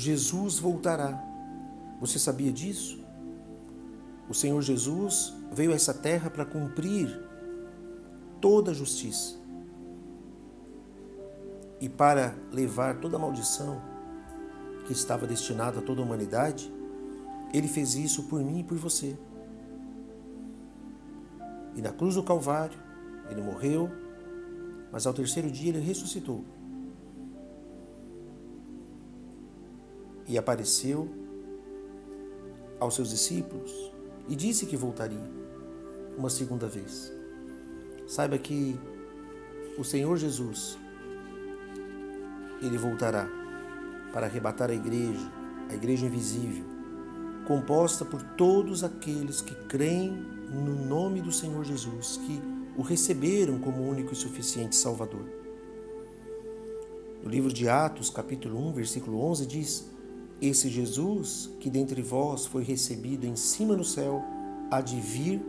Jesus voltará. Você sabia disso? O Senhor Jesus veio a essa terra para cumprir toda a justiça e para levar toda a maldição que estava destinada a toda a humanidade, ele fez isso por mim e por você. E na cruz do Calvário, ele morreu, mas ao terceiro dia ele ressuscitou. E apareceu aos seus discípulos e disse que voltaria uma segunda vez. Saiba que o Senhor Jesus ele voltará para arrebatar a igreja, a igreja invisível, composta por todos aqueles que creem no nome do Senhor Jesus, que o receberam como único e suficiente Salvador. No livro de Atos, capítulo 1, versículo 11, diz: Esse Jesus que dentre vós foi recebido em cima no céu, há de vir,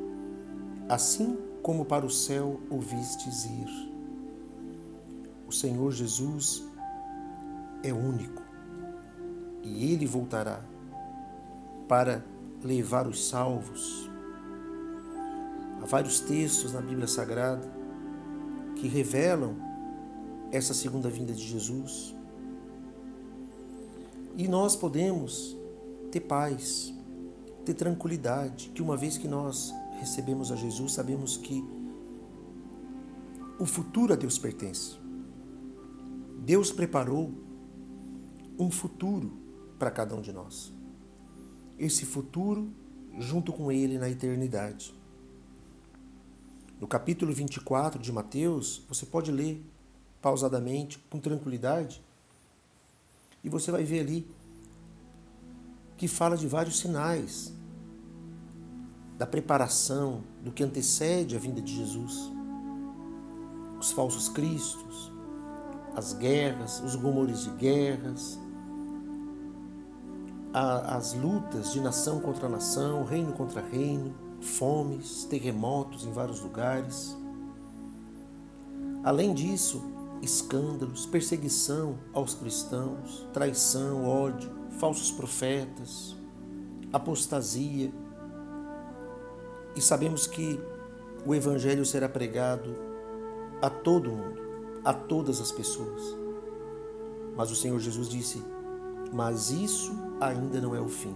assim como para o céu o vistes ir. O Senhor Jesus é único e ele voltará para levar os salvos. Há vários textos na Bíblia Sagrada que revelam essa segunda vinda de Jesus. E nós podemos ter paz, ter tranquilidade, que uma vez que nós recebemos a Jesus, sabemos que o futuro a Deus pertence. Deus preparou um futuro para cada um de nós. Esse futuro junto com ele na eternidade. No capítulo 24 de Mateus, você pode ler pausadamente, com tranquilidade, e você vai ver ali que fala de vários sinais da preparação do que antecede a vinda de Jesus. Os falsos cristos, as guerras, os rumores de guerras, as lutas de nação contra nação, reino contra reino, fomes, terremotos em vários lugares. Além disso, escândalos, perseguição aos cristãos, traição, ódio, falsos profetas, apostasia. E sabemos que o Evangelho será pregado a todo mundo, a todas as pessoas. Mas o Senhor Jesus disse: Mas isso ainda não é o fim,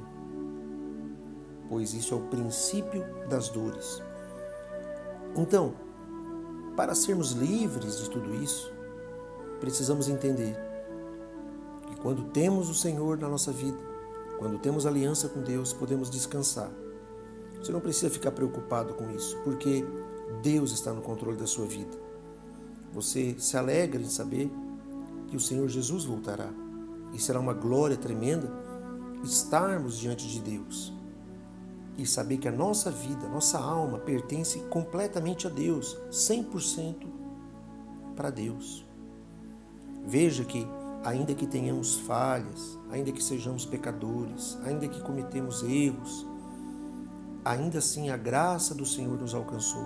pois isso é o princípio das dores. Então, para sermos livres de tudo isso, precisamos entender que quando temos o Senhor na nossa vida, quando temos aliança com Deus, podemos descansar. Você não precisa ficar preocupado com isso, porque Deus está no controle da sua vida. Você se alegra em saber que o Senhor Jesus voltará e será uma glória tremenda estarmos diante de Deus e saber que a nossa vida, nossa alma pertence completamente a Deus, 100% para Deus. Veja que, ainda que tenhamos falhas, ainda que sejamos pecadores, ainda que cometemos erros, ainda assim a graça do Senhor nos alcançou,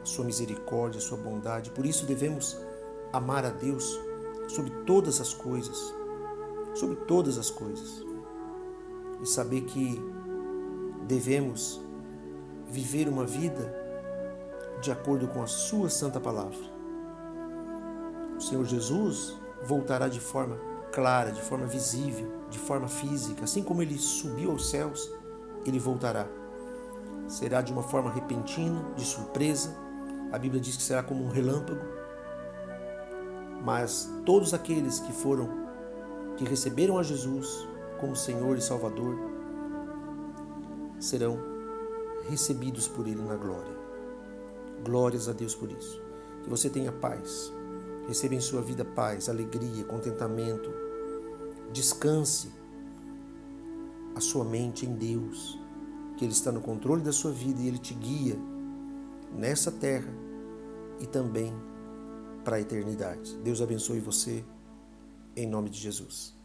a sua misericórdia, a sua bondade. Por isso devemos amar a Deus sobre todas as coisas, sobre todas as coisas e saber que devemos viver uma vida de acordo com a Sua Santa Palavra. O Senhor Jesus voltará de forma clara, de forma visível, de forma física, assim como ele subiu aos céus, ele voltará. Será de uma forma repentina, de surpresa. A Bíblia diz que será como um relâmpago. Mas todos aqueles que foram, que receberam a Jesus, como Senhor e Salvador, serão recebidos por Ele na glória. Glórias a Deus por isso. Que você tenha paz. Receba em sua vida paz, alegria, contentamento. Descanse a sua mente em Deus, que Ele está no controle da sua vida e Ele te guia nessa terra e também para a eternidade. Deus abençoe você, em nome de Jesus.